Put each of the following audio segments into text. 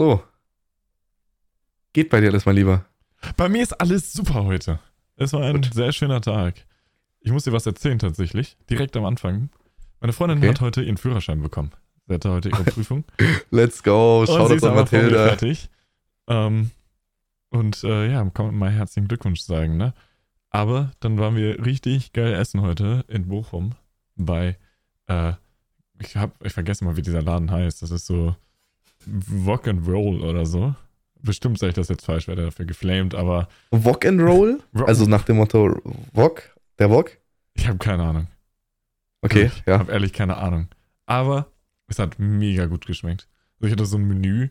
So. Geht bei dir alles, mein Lieber. Bei mir ist alles super heute. Es war ein Gut. sehr schöner Tag. Ich muss dir was erzählen tatsächlich, direkt am Anfang. Meine Freundin Okay. hat heute ihren Führerschein bekommen. Sie hatte heute ihre Prüfung. Let's go. Shoutout ist an Mathilda. fertig. Ähm, und äh, ja, kann man mal herzlichen Glückwunsch sagen, ne? Aber dann waren wir richtig geil essen heute in Bochum bei, äh, ich hab, ich vergesse mal, wie dieser Laden heißt. Das ist so Rock and Roll oder so. Bestimmt sage ich das jetzt falsch, werde dafür geflamed, aber Wok and Roll? Rock- Also nach dem Motto Wok? Der Wok? ich habe keine Ahnung. Okay, Ich ja. habe ehrlich keine Ahnung. Aber es hat mega gut geschmeckt. Also ich hatte so ein Menü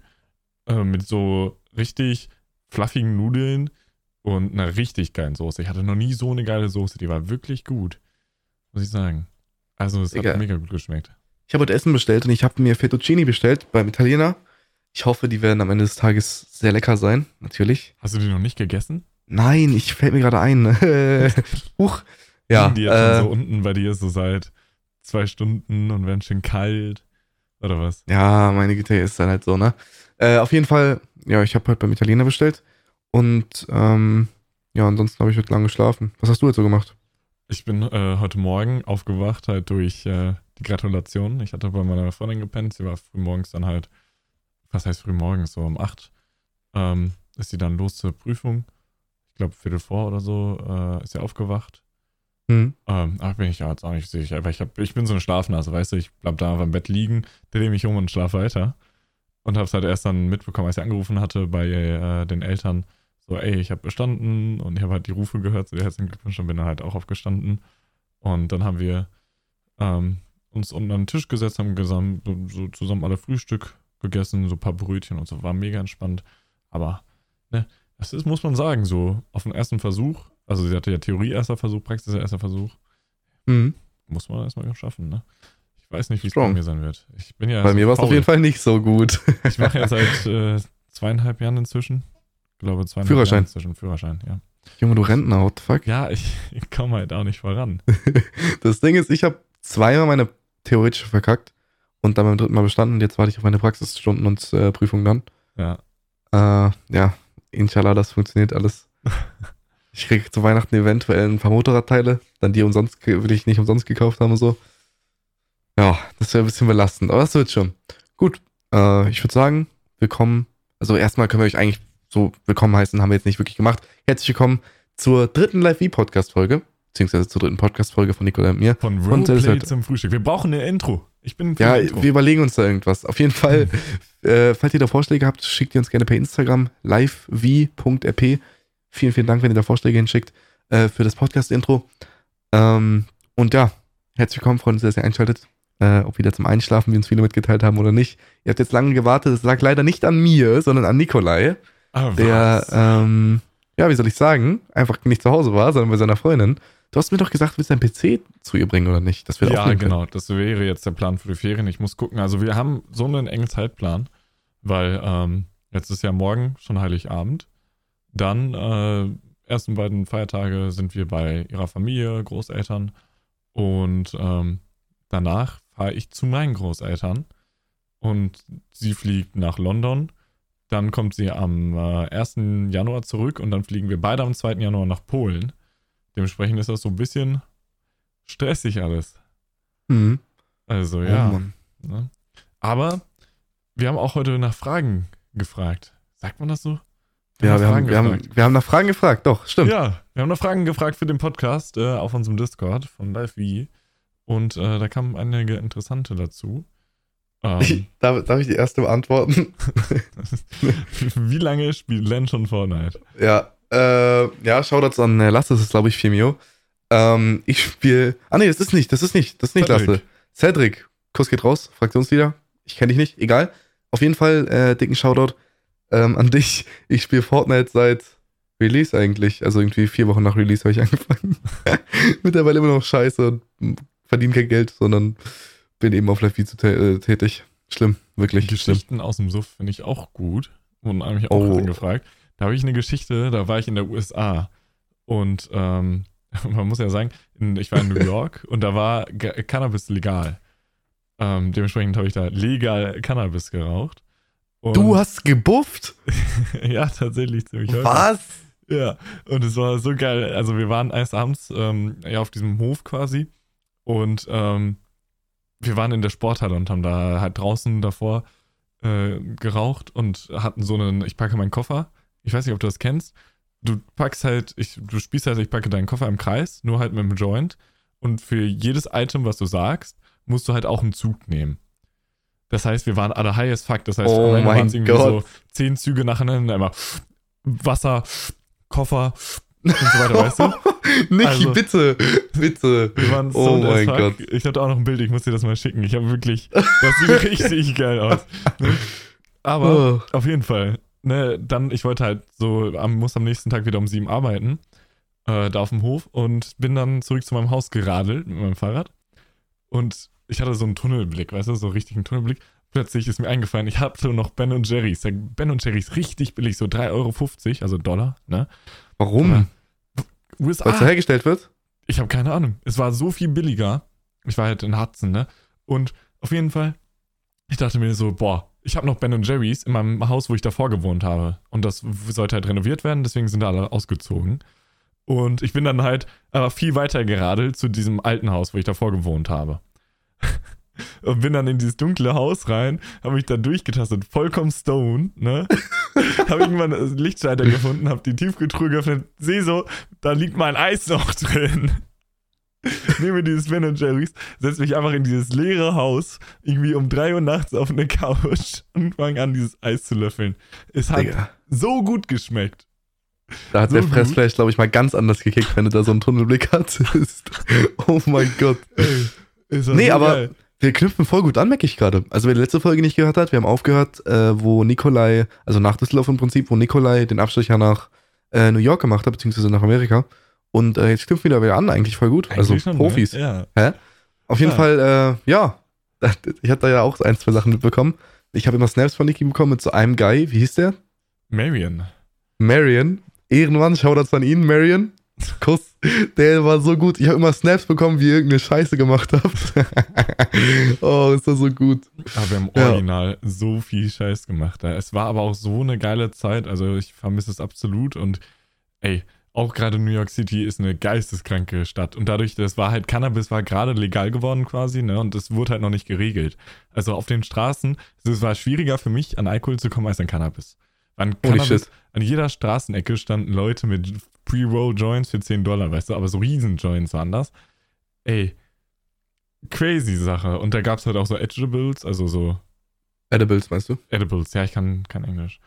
äh, mit so richtig fluffigen Nudeln und einer richtig geilen Soße. Ich hatte noch nie so eine geile Soße. Die war wirklich gut. Muss ich sagen. Also es Digga. hat mega gut geschmeckt. Ich habe heute Essen bestellt und ich habe mir Fettuccini bestellt beim Italiener. Ich hoffe, die werden am Ende des Tages sehr lecker sein, natürlich. Hast du die noch nicht gegessen? Nein, ich fällt mir gerade ein. Huch. Ja, die äh, so unten bei dir so seit zwei Stunden und werden schön kalt? Oder was? ja, meine Güte, ist dann halt so, ne? Äh, auf jeden Fall, ja, ich habe heute beim Italiener bestellt und ähm, ja, ansonsten habe ich heute lange geschlafen. Was hast du jetzt so gemacht? Ich bin äh, heute Morgen aufgewacht, halt durch äh, Gratulation. Ich hatte bei meiner Freundin gepennt. Sie war früh morgens dann halt, was heißt früh morgens, so um 8 ähm, ist sie dann los zur Prüfung. Ich glaube, Viertel vor oder so äh, ist sie aufgewacht. Hm. Ähm, ach, bin ich ja jetzt auch nicht sicher. Aber ich, hab, ich bin so eine Schlafnase, weißt du? Ich bleib da auf dem Bett liegen, drehe mich um und schlaf weiter. Und hab's halt erst dann mitbekommen, als sie angerufen hatte bei äh, den Eltern. So, ey, ich habe bestanden und ich habe halt die Rufe gehört, so herzlichen Glückwunsch und bin dann halt auch aufgestanden. Und dann haben wir ähm, uns unten an den Tisch gesetzt, haben gesam- so, zusammen alle Frühstück gegessen, so ein paar Brötchen und so, war mega entspannt. Aber, ne, das ist, muss man sagen, so auf den ersten Versuch, also sie hatte ja Theorie erster Versuch, Praxis erster Versuch, Hm. muss man erstmal schaffen, ne? Ich weiß nicht, wie es bei mir sein wird. Ich bin ja Bei mir war es auf jeden Fall nicht so gut. Ich mache ja seit äh, zweieinhalb Jahren inzwischen. Ich glaube, zweieinhalb Führerschein. Jahren inzwischen Führerschein, ja. Junge, du Rentner, what the fuck? Ja, ich, ich komme halt auch nicht voran. Das Ding ist, ich habe zweimal meine theoretische verkackt und dann beim dritten Mal bestanden. Und Jetzt warte ich auf meine Praxisstunden und äh, Prüfung dann. Ja. Äh, ja, inshallah, das funktioniert alles. Ich krieg zu Weihnachten eventuell ein paar Motorradteile, dann die umsonst, will ich nicht umsonst gekauft haben und so. Ja, das wäre ein bisschen belastend, aber das wird schon. Gut, äh, ich würde sagen, willkommen. Also erstmal können wir euch eigentlich so willkommen heißen, haben wir jetzt nicht wirklich gemacht. Herzlich willkommen zur dritten Live-V-Podcast-Folge, beziehungsweise zur dritten Podcast-Folge von Nicola und mir. Von Roleplay zum Frühstück. Wir brauchen eine Intro. Ich bin Ja, Intro. wir überlegen uns da irgendwas. Auf jeden Fall, äh, falls ihr da Vorschläge habt, schickt ihr uns gerne per Instagram livev.rp. Vielen, vielen Dank, wenn ihr da Vorschläge hinschickt äh, für das Podcast-Intro. Ähm, und ja, herzlich willkommen, Freunde, dass ihr einschaltet. Äh, ob wieder zum Einschlafen, wie uns viele mitgeteilt haben oder nicht. Ihr habt jetzt lange gewartet. Es lag leider nicht an mir, sondern an Nikolai, ah, der, ähm, ja, wie soll ich sagen, einfach nicht zu Hause war, sondern bei seiner Freundin. Du hast mir doch gesagt, du willst deinen PC zu ihr bringen, oder nicht? Das ja, aufnehmen können. genau. Das wäre jetzt der Plan für die Ferien. Ich muss gucken. Also wir haben so einen engen Zeitplan, weil ähm, jetzt ist ja morgen schon Heiligabend. Dann äh, ersten beiden Feiertage sind wir bei ihrer Familie, Großeltern. Und ähm, danach fahre ich zu meinen Großeltern. Und sie fliegt nach London. Dann kommt sie am äh, 1. Januar zurück und dann fliegen wir beide am 2. Januar nach Polen. Dementsprechend ist das so ein bisschen stressig alles. Mhm. Also Oh, ja. Ne? Aber wir haben auch heute nach Fragen gefragt. Sagt man das so? Ja, nach wir haben, wir, haben, wir haben nach Fragen gefragt, doch, stimmt. Ja, wir haben nach Fragen gefragt für den Podcast äh, auf unserem Discord von LiveV. Und äh, da kamen einige interessante dazu. Ähm, Ich, darf, darf ich die erste beantworten? wie lange spielt Len schon Fortnite? ja, äh, ja, Shoutouts an äh, Lasse, das ist glaube ich Firmio. Ähm, ich spiele. Ah nee, das ist nicht, das ist nicht, das ist nicht Cedric. Lasse. Cedric, Kuss geht raus, Fraktionsleader. Ich kenne dich nicht, egal. Auf jeden Fall äh, dicken Shoutout ähm, an dich. Ich spiele Fortnite seit Release eigentlich. Also irgendwie vier Wochen nach Release habe ich angefangen. Mittlerweile immer noch scheiße und verdiene kein Geld, sondern bin eben auf Live zu tä äh, tätig. Schlimm, wirklich schlimm. Geschichten aus dem Suff finde ich auch gut. Wurden eigentlich auch Oh. angefragt. Da habe ich eine Geschichte, da war ich in der USA. Und ähm, man muss ja sagen, ich war in New York und da war Cannabis legal. Ähm, dementsprechend habe ich da legal Cannabis geraucht. Und Du hast gebufft? ja, tatsächlich ziemlich häufig. Was? Ja, und es war so geil. Also wir waren eines Abends ähm, ja, auf diesem Hof quasi und ähm, wir waren in der Sporthalle und haben da halt draußen davor äh, geraucht und hatten so einen, ich packe meinen Koffer. Ich weiß nicht, ob du das kennst. Du packst halt, ich, du spielst halt, ich packe deinen Koffer im Kreis, nur halt mit dem Joint. Und für jedes Item, was du sagst, musst du halt auch einen Zug nehmen. Das heißt, wir waren alle high as fuck. Das heißt, Oh waren es irgendwie Gott. so zehn Züge nacheinander, immer Wasser, Koffer und so weiter, weißt du? Niki, Also- bitte, bitte. Wir waren so Oh mein fuck. Gott. Ich hatte auch noch ein Bild, ich muss dir das mal schicken. Ich habe wirklich, das sieht richtig geil aus. Ne? Aber Oh. auf jeden Fall. Ne, dann, ich wollte halt so, am, muss am nächsten Tag wieder um sieben arbeiten, äh, da auf dem Hof und bin dann zurück zu meinem Haus geradelt mit meinem Fahrrad. Und ich hatte so einen Tunnelblick, weißt du, so einen richtigen Tunnelblick. Plötzlich ist mir eingefallen, ich hatte noch Ben und Jerry's. Ben und Jerry's richtig billig, so 3,50 Euro, also Dollar, ne? Warum? USA. Weil es so hergestellt wird? Ich habe keine Ahnung. Es war so viel billiger. Ich war halt in Hudson, ne? Und auf jeden Fall, ich dachte mir so, boah, ich habe noch Ben Jerry's in meinem Haus, wo ich davor gewohnt habe. Und das sollte halt renoviert werden, deswegen sind da alle ausgezogen. Und ich bin dann halt aber viel weiter geradelt zu diesem alten Haus, wo ich davor gewohnt habe. Und bin dann in dieses dunkle Haus rein, habe mich da durchgetastet, vollkommen stone, ne? habe irgendwann einen Lichtschalter gefunden, habe die Tiefkühltruhe geöffnet, sehe so, da liegt mein Eis noch drin. Nehme dieses Ben Jerry's, setze mich einfach in dieses leere Haus, irgendwie um 3 Uhr nachts auf eine Couch und fange an, dieses Eis zu löffeln. Es hat Digga. so gut geschmeckt. Da hat So der. Fressfleisch, glaube ich, mal ganz anders gekickt, wenn du da so einen Tunnelblick hattest. oh mein Gott. War Nee, aber- geil. Wir knüpfen voll gut an, merke ich gerade. Also wer die letzte Folge nicht gehört hat, wir haben aufgehört, äh, wo Nikolai, also nach Düsseldorf im Prinzip, wo Nikolai den Abstecher nach äh, New York gemacht hat, beziehungsweise nach Amerika. Und äh, jetzt knüpfen wir wieder an, eigentlich voll gut. also Eigentlich schon, ne? Profis. Ja. Auf jeden Ja. Fall, äh, ja. Ich hatte da ja auch ein, zwei Sachen mitbekommen. Ich habe immer Snaps von Niki bekommen mit so einem Guy, wie hieß der? Marion. Marion. Ehrenmann, Shoutouts an ihn, Marion. Kuss. Der war so gut. Ich habe immer Snaps bekommen, wie ihr irgendeine Scheiße gemacht habt. oh, ist das so gut. Aber wir haben Ja. original so viel Scheiß gemacht. Es war aber auch so eine geile Zeit. Also ich vermisse es absolut. Und ey, auch gerade New York City ist eine geisteskranke Stadt. Und dadurch, das war halt, Cannabis war gerade legal geworden quasi, ne? Und es wurde halt noch nicht geregelt. Also auf den Straßen, es war schwieriger für mich, an Alkohol zu kommen als an Cannabis. An Holy Cannabis, shit. an jeder Straßenecke standen Leute mit Pre-Roll-Joints für 10 Dollar, weißt du, aber so Riesen-Joints waren das. Ey, crazy Sache. Und da gab es halt auch so Edibles, also so Edibles, meinst du? Edibles. Ja, ich kann kein Englisch.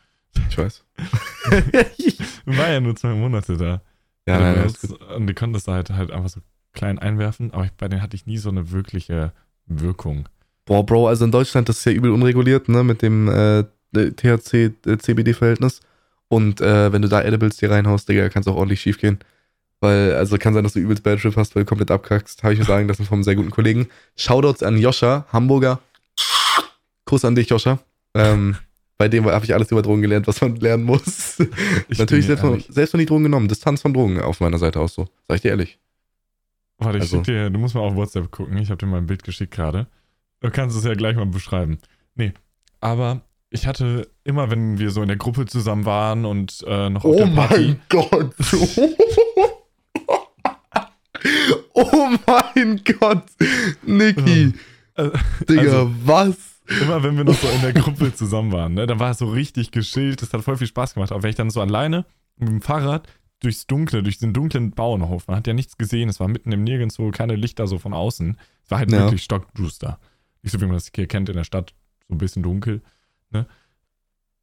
Ich weiß. War ja nur zwei Monate da. ja, nein, nein, Edibles. ist gut. und die konnten das halt, halt einfach so klein einwerfen, aber ich, bei denen hatte ich nie so eine wirkliche Wirkung. Boah, Bro, also in Deutschland, das ist ja übel unreguliert, ne, mit dem äh, THC-CBD-Verhältnis. Und äh, wenn du da Edibles dir reinhaust, Digga, kann es auch ordentlich schief gehen. Weil, also kann sein, dass du übelst Bad Trip hast, weil du komplett abkackst. Habe ich mir sagen lassen vom sehr guten Kollegen. Shoutouts an Joscha, Hamburger. Kuss an dich, Joscha. Ähm, bei dem habe ich alles über Drogen gelernt, was man lernen muss. Ich Natürlich selbst von, selbst von die Drogen genommen. Distanz von Drogen auf meiner Seite aus so. Sag ich dir ehrlich. Warte, ich also- schick dir, du musst mal auf WhatsApp gucken. Ich habe dir mal ein Bild geschickt gerade. Du kannst es ja gleich mal beschreiben. Nee, aber ich hatte immer, wenn wir so in der Gruppe zusammen waren und äh, noch auf Oh der Party. Gott. oh mein Gott. Niki. Äh, Digga, also- was? Immer wenn wir noch so in der Gruppe zusammen waren, ne, dann war es so richtig geschillt, das hat voll viel Spaß gemacht. Aber wenn ich dann so alleine mit dem Fahrrad durchs Dunkle, durch den dunklen Bauernhof, man hat ja nichts gesehen, es war mitten im Nirgendwo, keine Lichter so von außen. Es war halt Ja. wirklich stockduster. Nicht so wie man das hier kennt in der Stadt, so ein bisschen dunkel. Ne?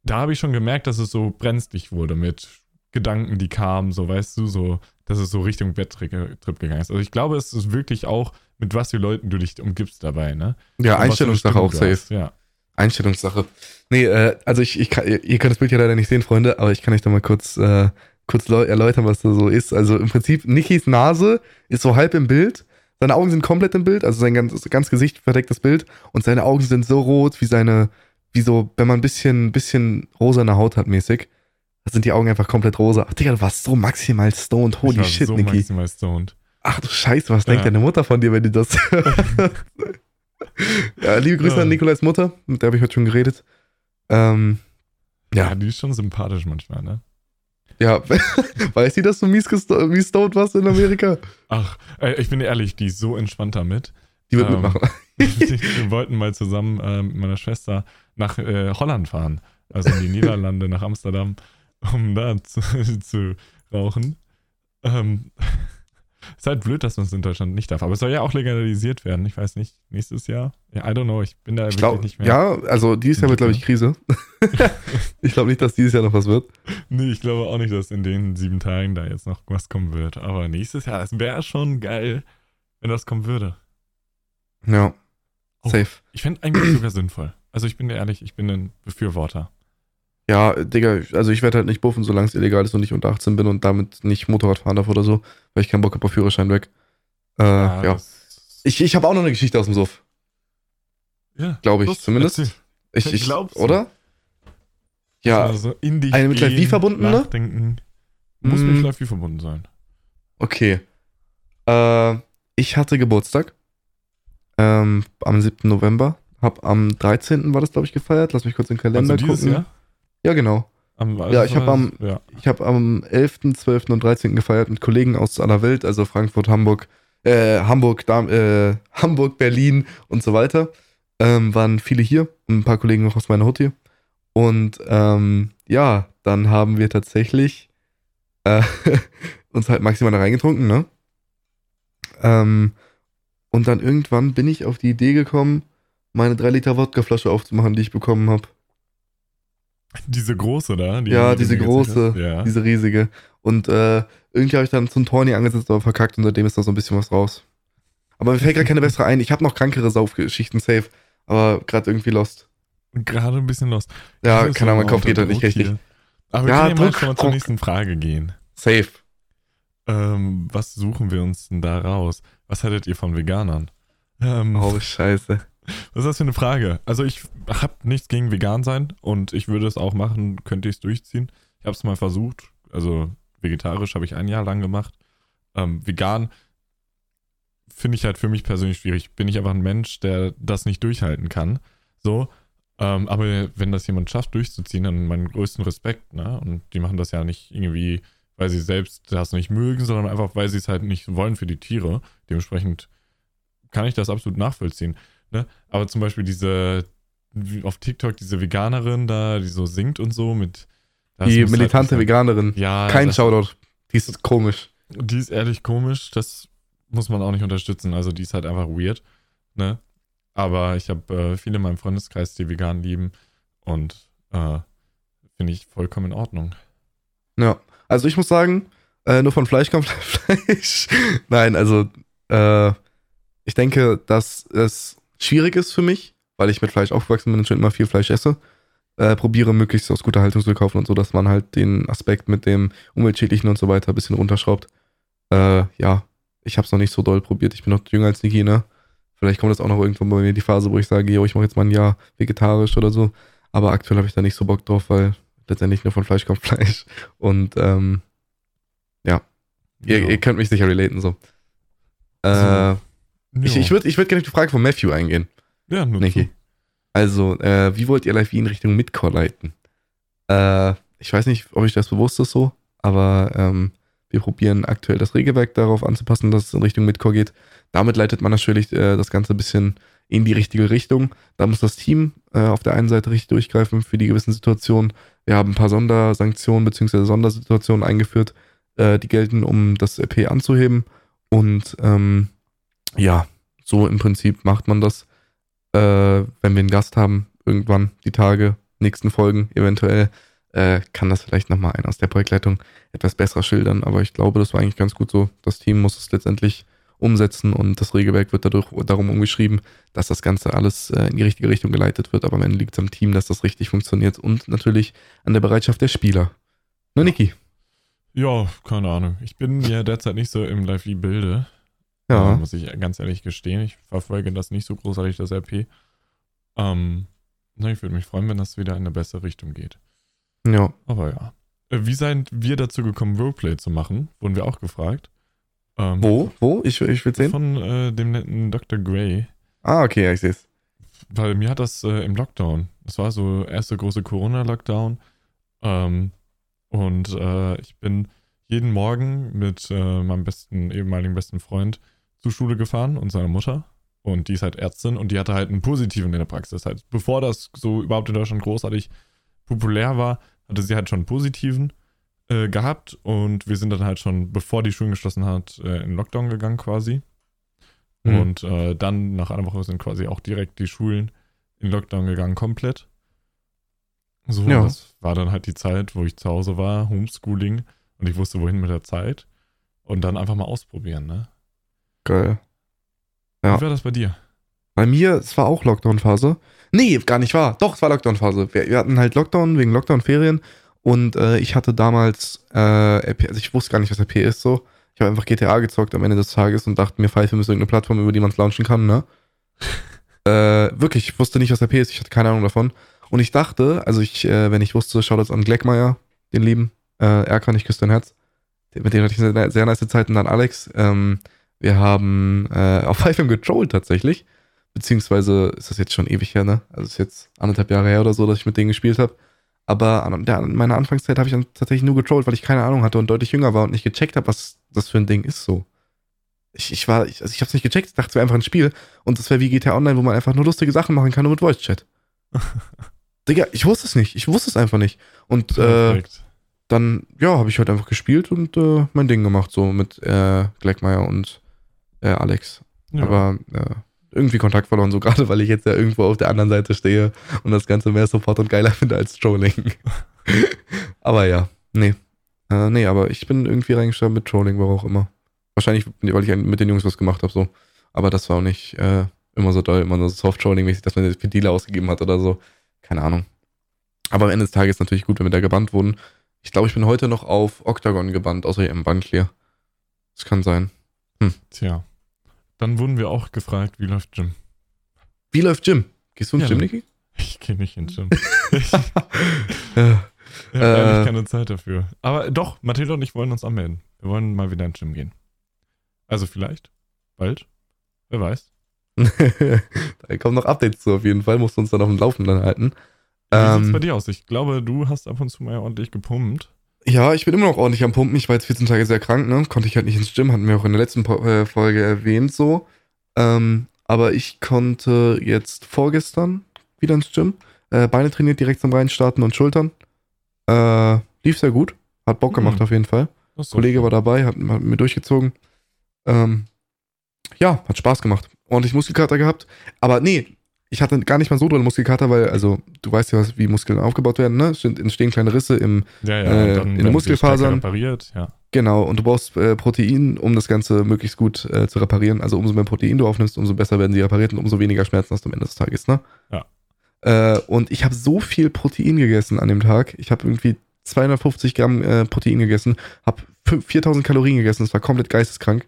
Da habe ich schon gemerkt, dass es so brenzlig wurde mit Gedanken, die kamen, so weißt du, so, dass es so Richtung Betttrip gegangen ist. Also ich glaube, es ist wirklich auch, mit was für Leuten du dich umgibst dabei, ne? Ja, Und Einstellungssache auch safe. hast, Ja. Einstellungssache. Nee, äh, also ich, ich kann, ihr könnt das Bild ja leider nicht sehen, Freunde, aber ich kann euch da mal kurz, äh, kurz erläutern, was da so ist. Also im Prinzip, Nikis Nase ist so halb im Bild, seine Augen sind komplett im Bild, also sein ganz, ganz Gesicht verdeckt das Bild und seine Augen sind so rot wie seine, wie so, wenn man ein bisschen, bisschen rosane Haut hat mäßig. Da sind die Augen einfach komplett rosa. Ach, Digga, du warst so maximal stoned. Ich Holy war shit, so Niki. maximal stoned. Ach du Scheiße, was denkt Ja. deine Mutter von dir, wenn die das. ja, liebe Grüße Ja. an Nikolais Mutter, mit der habe ich heute schon geredet. Ähm, Ja, ja, die ist schon sympathisch manchmal, ne? ja. weiß sie, dass du mies, mies stoned warst in Amerika? Ach, äh, ich bin ehrlich, die ist so entspannt damit. Die wird Ähm, mitmachen. Wir wollten mal zusammen äh, mit meiner Schwester nach äh, Holland fahren, also in die Niederlande, nach Amsterdam, um da zu, zu rauchen. Ähm, ist halt blöd, dass man es in Deutschland nicht darf. Aber es soll ja auch legalisiert werden. Ich weiß nicht, nächstes Jahr? Ja, I don't know. Ich bin da Ich wirklich glaube, nicht mehr. ja, also dieses Jahr wird, glaube ich, Krise. ich glaube nicht, dass dieses Jahr noch was wird. Nee, ich glaube auch nicht, dass in den sieben Tagen da jetzt noch was kommen wird. Aber nächstes Jahr, es wäre schon geil, wenn das kommen würde. Ja. Oh. Safe. Ich fände eigentlich sogar sinnvoll. Also ich bin ehrlich, ich bin ein Befürworter. Ja, Digga, also ich werde halt nicht buffen, solange es illegal ist und ich unter 18 bin und damit nicht Motorrad fahren darf oder so, weil ich keinen Bock habe auf Führerschein weg. Äh, ja. das- Ich, ich habe auch noch eine Geschichte aus dem Suff, ja glaube ich, zumindest. erzähl. Ich, ich, Glaubst du? oder? Ja, Also in dich Eine mit Live-V verbundene? Nachdenken. Muss Mm. mit Live-V verbunden sein. okay. Äh, ich hatte Geburtstag ähm, am 7. November. Hab am 13. war das, glaube ich, gefeiert. Lass mich kurz in den Kalender Also dieses gucken. Jahr? Ja, genau. Am, Ja, ich hab am- Ja. Ich habe am 11., 12. und 13. gefeiert mit Kollegen aus aller Welt, also Frankfurt, Hamburg, äh, Hamburg, Darm, äh, Hamburg, Berlin und so weiter. Ähm, waren viele hier und ein paar Kollegen noch aus meiner Hut hier. Und ähm, ja, dann haben wir tatsächlich äh, uns halt maximal da reingetrunken, ne? Ähm, und dann irgendwann bin ich auf die Idee gekommen, meine 3 Liter Wodkaflasche aufzumachen, die ich bekommen habe. Diese große da? die- Ja, die diese große? Ja. diese riesige. Und äh, irgendwie habe ich dann zum Torni angesetzt, aber verkackt und seitdem ist da so ein bisschen was raus. Aber mir fällt gerade keine bessere ein. Ich habe noch krankere Saufgeschichten safe, aber gerade irgendwie lost. Gerade ein bisschen los. Ja, keine Ahnung, mein Kopf geht halt nicht richtig. hier. Aber Ja, wir können ja mal schon mal zur nächsten Frage gehen. Safe. Ähm, was suchen wir uns denn da raus? Was haltet ihr von Veganern? Ähm, Oh, scheiße. Was ist das für eine Frage? Also ich habe nichts gegen vegan sein und ich würde es auch machen, könnte ich es durchziehen. Ich habe es mal versucht. Also vegetarisch habe ich ein Jahr lang gemacht. Ähm, vegan finde ich halt für mich persönlich schwierig. Bin ich einfach ein Mensch, der das nicht durchhalten kann. So. Ähm, aber wenn das jemand schafft, durchzuziehen, dann meinen größten Respekt. Ne? Und die machen das ja nicht irgendwie, weil sie selbst das nicht mögen, sondern einfach, weil sie es halt nicht wollen für die Tiere. Dementsprechend kann ich das absolut nachvollziehen. Ne? Aber zum Beispiel diese, auf TikTok, diese Veganerin da, die so singt und so mit. Die halt militante sein. Veganerin. Ja, Kein das, Shoutout. Die ist komisch. die ist ehrlich komisch, das muss man auch nicht unterstützen. Also die ist halt einfach weird. Ne? Aber ich habe äh, viele in meinem Freundeskreis, die vegan lieben und äh, finde ich vollkommen in Ordnung. Ja. Also ich muss sagen, äh, nur von Fleisch kommt Fleisch. Nein, also äh, ich denke, dass es schwierig ist für mich, weil ich mit Fleisch aufgewachsen bin und schon immer viel Fleisch esse. Äh, probiere möglichst aus guter Haltung zu kaufen und so, dass man halt den Aspekt mit dem Umweltschädlichen und so weiter ein bisschen runterschraubt. Äh, ja, ich habe es noch nicht so doll probiert. Ich bin noch jünger als Niki, ne? Vielleicht kommt das auch noch irgendwann bei mir die Phase, wo ich sage, jo, ich mache jetzt mal ein Jahr vegetarisch oder so. Aber aktuell habe ich da nicht so Bock drauf, weil letztendlich nur von Fleisch kommt Fleisch. Und ähm, ja, ihr, Ja. ihr könnt mich sicher relaten so. Äh, ich Ja. ich würde ich würd gerne auf die Frage von Matthew eingehen. ja, nur Niki. zu. Also, äh, wie wollt ihr Live in Richtung Midcore leiten? Äh, ich weiß nicht, ob euch das bewusst ist so, aber ähm, wir probieren aktuell das Regelwerk darauf anzupassen, dass es in Richtung Midcore geht. Damit leitet man natürlich äh, das Ganze ein bisschen in die richtige Richtung. Da muss das Team äh, auf der einen Seite richtig durchgreifen für die gewissen Situationen. Wir haben ein paar Sondersanktionen bzw. Sondersituationen eingeführt, äh, die gelten, um das RP anzuheben. Und ähm, ja, so im Prinzip macht man das äh, wenn wir einen Gast haben, irgendwann die Tage, nächsten Folgen eventuell, äh, kann das vielleicht nochmal einer aus der Projektleitung etwas besser schildern. Aber ich glaube, das war eigentlich ganz gut so. Das Team muss es letztendlich umsetzen und das Regelwerk wird dadurch darum umgeschrieben, dass das Ganze alles äh, in die richtige Richtung geleitet wird. Aber am Ende liegt es am Team, dass das richtig funktioniert und natürlich an der Bereitschaft der Spieler. Ne, Niki? Ja, keine Ahnung. Ich bin ja derzeit nicht so im Live-Bilde. Ja. Muss ich ganz ehrlich gestehen. Ich verfolge das nicht so großartig, das RP. Ähm, na, ich würde mich freuen, wenn das wieder in eine bessere Richtung geht. Ja. Aber ja. Äh, Wie seid wir dazu gekommen, Roleplay zu machen? Wurden wir auch gefragt. Ähm, Wo? Wo? Ich, ich will sehen. Von äh, dem netten Dr. Gray. Ah, okay, ja, ich sehe es. bei mir hat das äh, im Lockdown. Das war so erste große Corona-Lockdown. Ähm, und äh, ich bin jeden Morgen mit äh, meinem besten, ehemaligen besten Freund zur Schule gefahren und seiner Mutter. Und die ist halt Ärztin und die hatte halt einen positiven in der Praxis. Halt, bevor das so überhaupt in Deutschland großartig populär war, hatte sie halt schon einen positiven äh, gehabt und wir sind dann halt schon, bevor die Schulen geschlossen hat, äh, in Lockdown gegangen quasi. Mhm. Und äh, dann nach einer Woche sind quasi auch direkt die Schulen in Lockdown gegangen, komplett. So, ja. das war dann halt die Zeit, wo ich zu Hause war, Homeschooling und ich wusste, wohin mit der Zeit. Und dann einfach mal ausprobieren, ne? Geil. Ja. Wie war das bei dir? Bei mir, es war auch Lockdown-Phase. Nee, gar nicht wahr. Doch, es war Lockdown-Phase. Wir, wir, hatten halt Lockdown wegen Lockdown-Ferien und äh, ich hatte damals, äh, RP, also ich wusste gar nicht, was RP ist so. Ich habe einfach GTA gezockt am Ende des Tages und dachte mir, Pfeife ist irgendeine Plattform, über die man es launchen kann, ne? äh, wirklich, ich wusste nicht, was RP ist, ich hatte keine Ahnung davon. Und ich dachte, also ich, äh, wenn ich wusste, jetzt an Gleckmeier, den lieben, äh, er kann ich küsse dein Herz. Mit dem hatte ich eine sehr nice Zeit und dann Alex. Ähm, wir haben äh, auf Pfeife getrollt tatsächlich. Beziehungsweise ist das jetzt schon ewig her, ne? Also ist jetzt anderthalb Jahre her oder so, dass ich mit denen gespielt habe. Aber an der, meiner Anfangszeit habe ich dann tatsächlich nur getrollt, weil ich keine Ahnung hatte und deutlich jünger war und nicht gecheckt habe, was das für ein Ding ist so. Ich, ich war, ich, also ich habe es nicht gecheckt, ich dachte, es wäre einfach ein Spiel und das wäre wie GTA Online, wo man einfach nur lustige Sachen machen kann, nur mit Voice Chat. Digga, ich wusste es nicht, ich wusste es einfach nicht. Und äh, dann, ja, habe ich halt einfach gespielt und äh, mein Ding gemacht, so mit äh, Gleckmeier und äh, Alex. Ja. Aber äh, irgendwie Kontakt verloren, so gerade weil ich jetzt ja irgendwo auf der anderen Seite stehe und das Ganze mehr Support und geiler finde als Trolling. aber ja, nee. Äh, nee, aber ich bin irgendwie reingestorben mit Trolling, warum auch immer. Wahrscheinlich, weil ich mit den Jungs was gemacht habe, so. Aber das war auch nicht äh, immer so doll, immer so Soft-Trolling-mäßig, dass man das für Dealer ausgegeben hat oder so. Keine Ahnung. Aber am Ende des Tages ist natürlich gut, wenn wir da gebannt wurden. Ich glaube, ich bin heute noch auf Octagon gebannt, außer hier im Bankleer. Das kann sein. Hm. Tja. Dann wurden wir auch gefragt, wie läuft Gym? Wie läuft Gym? Gehst du ins ja, Gym, Niki? Ich gehe nicht ins Gym. ich ja, ich habe äh, keine Zeit dafür. Aber doch, Mathilda und ich wollen uns anmelden. Wir wollen mal wieder ins Gym gehen. Also vielleicht. Bald. Wer weiß. da kommen noch Updates zu auf jeden Fall. Musst du uns dann auf dem Laufenden halten. Wie ähm, sieht's bei dir aus? Ich glaube, du hast ab und zu mal ordentlich gepumpt. Ja, ich bin immer noch ordentlich am Pumpen. Ich war jetzt 14 Tage sehr krank, ne? Konnte ich halt nicht ins Gym, hatten wir auch in der letzten äh, Folge erwähnt so. Ähm, aber ich konnte jetzt vorgestern wieder ins Gym. Äh, Beine trainiert direkt zum Reinstarten und Schultern. Äh, lief sehr gut. Hat Bock gemacht mhm. auf jeden Fall. Kollege war dabei, hat, hat mit mir durchgezogen. Ähm, ja, hat Spaß gemacht. Ordentlich Muskelkater gehabt. Aber nee, ich hatte gar nicht mal so dolle Muskelkater, weil, also, du weißt ja, wie Muskeln aufgebaut werden, ne? Es entstehen kleine Risse im, ja, ja, äh, in den Muskelfasern. Repariert, ja. Genau, und du brauchst äh, Protein, um das Ganze möglichst gut äh, zu reparieren. Also umso mehr Protein du aufnimmst, umso besser werden sie repariert und umso weniger Schmerzen hast du am Ende des Tages, ne? Ja. Äh, und ich habe so viel Protein gegessen an dem Tag. Ich habe irgendwie 250 Gramm äh, Protein gegessen, habe 4000 Kalorien gegessen, das war komplett geisteskrank.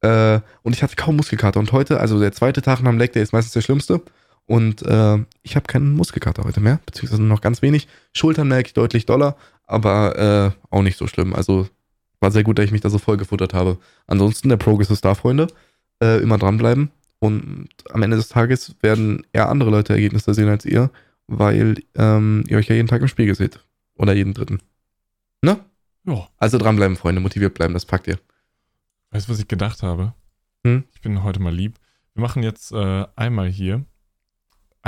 Äh, und ich hatte kaum Muskelkater. Und heute, also der zweite Tag nach dem Leg, der ist meistens der schlimmste. Und äh, ich habe keinen Muskelkater heute mehr, beziehungsweise noch ganz wenig. Schultern merke ich deutlich doller, aber äh, auch nicht so schlimm. Also war sehr gut, dass ich mich da so voll gefuttert habe. Ansonsten, der Progress ist da, Freunde. Äh, immer dranbleiben. Und am Ende des Tages werden eher andere Leute Ergebnisse sehen als ihr, weil ähm, ihr euch ja jeden Tag im Spiegel seht. Oder jeden dritten. Ne? Ja. Also dranbleiben, Freunde, motiviert bleiben, das packt ihr. Weißt du, was ich gedacht habe? Hm? Ich bin heute mal lieb. Wir machen jetzt äh, einmal hier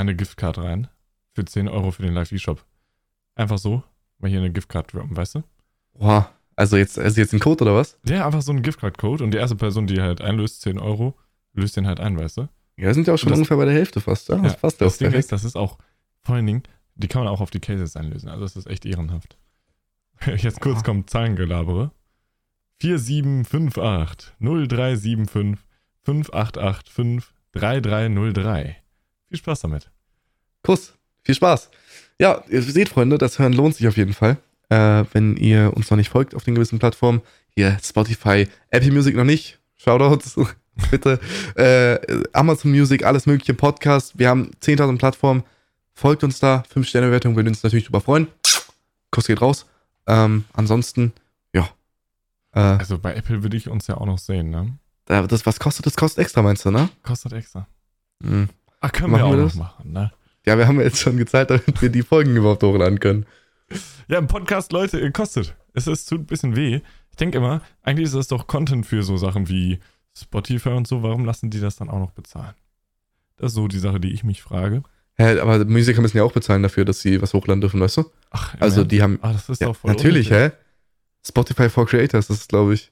eine Giftcard rein für 10 Euro für den Live-E-Shop. Einfach so, mal hier eine Giftcard droppen, weißt du? Boah, also jetzt, also jetzt ein Code oder was? Ja, einfach so ein Giftcard-Code und die erste Person, die halt einlöst, 10 Euro, löst den halt ein, weißt du? Ja, sind ja auch schon das, ungefähr bei der Hälfte fast. Ja, das passt das Ding ist, das ist auch, vor allen Dingen, die kann man auch auf die Cases einlösen. Also das ist echt ehrenhaft. Jetzt kurz kommt Zahlengelabere. 4758 0375 5885 3303. Viel Spaß damit. Kuss. Viel Spaß. Ja, ihr seht, Freunde, das Hören lohnt sich auf jeden Fall. Äh, wenn ihr uns noch nicht folgt auf den gewissen Plattformen, hier Spotify, Apple Music noch nicht, Shoutouts, bitte. Äh, Amazon Music, alles mögliche, Podcast. Wir haben 10.000 Plattformen. Folgt uns da. 5-Sterne-Wertung würden uns natürlich drüber freuen. Kuss geht raus. Ähm, ansonsten, ja. Äh, also bei Apple würde ich uns ja auch noch sehen, ne? Das, was kostet das? Kostet extra, meinst du, ne? Kostet extra. Mhm. Ach, können Machen wir auch wir noch das? machen, ne? Ja, wir haben ja jetzt schon gezahlt, damit wir die Folgen überhaupt hochladen können. Ja, ein Podcast, Leute, kostet. Es, es tut ein bisschen weh. Ich denke immer, eigentlich ist das doch Content für so Sachen wie Spotify und so. Warum lassen die das dann auch noch bezahlen? Das ist so die Sache, die ich mich frage. Hä, aber Musiker müssen ja auch bezahlen dafür, dass sie was hochladen dürfen, weißt du? Ach, Also Ernst? die haben. Ah, das ist Ja, doch voll natürlich, hä? Spotify for Creators, das ist, glaube ich.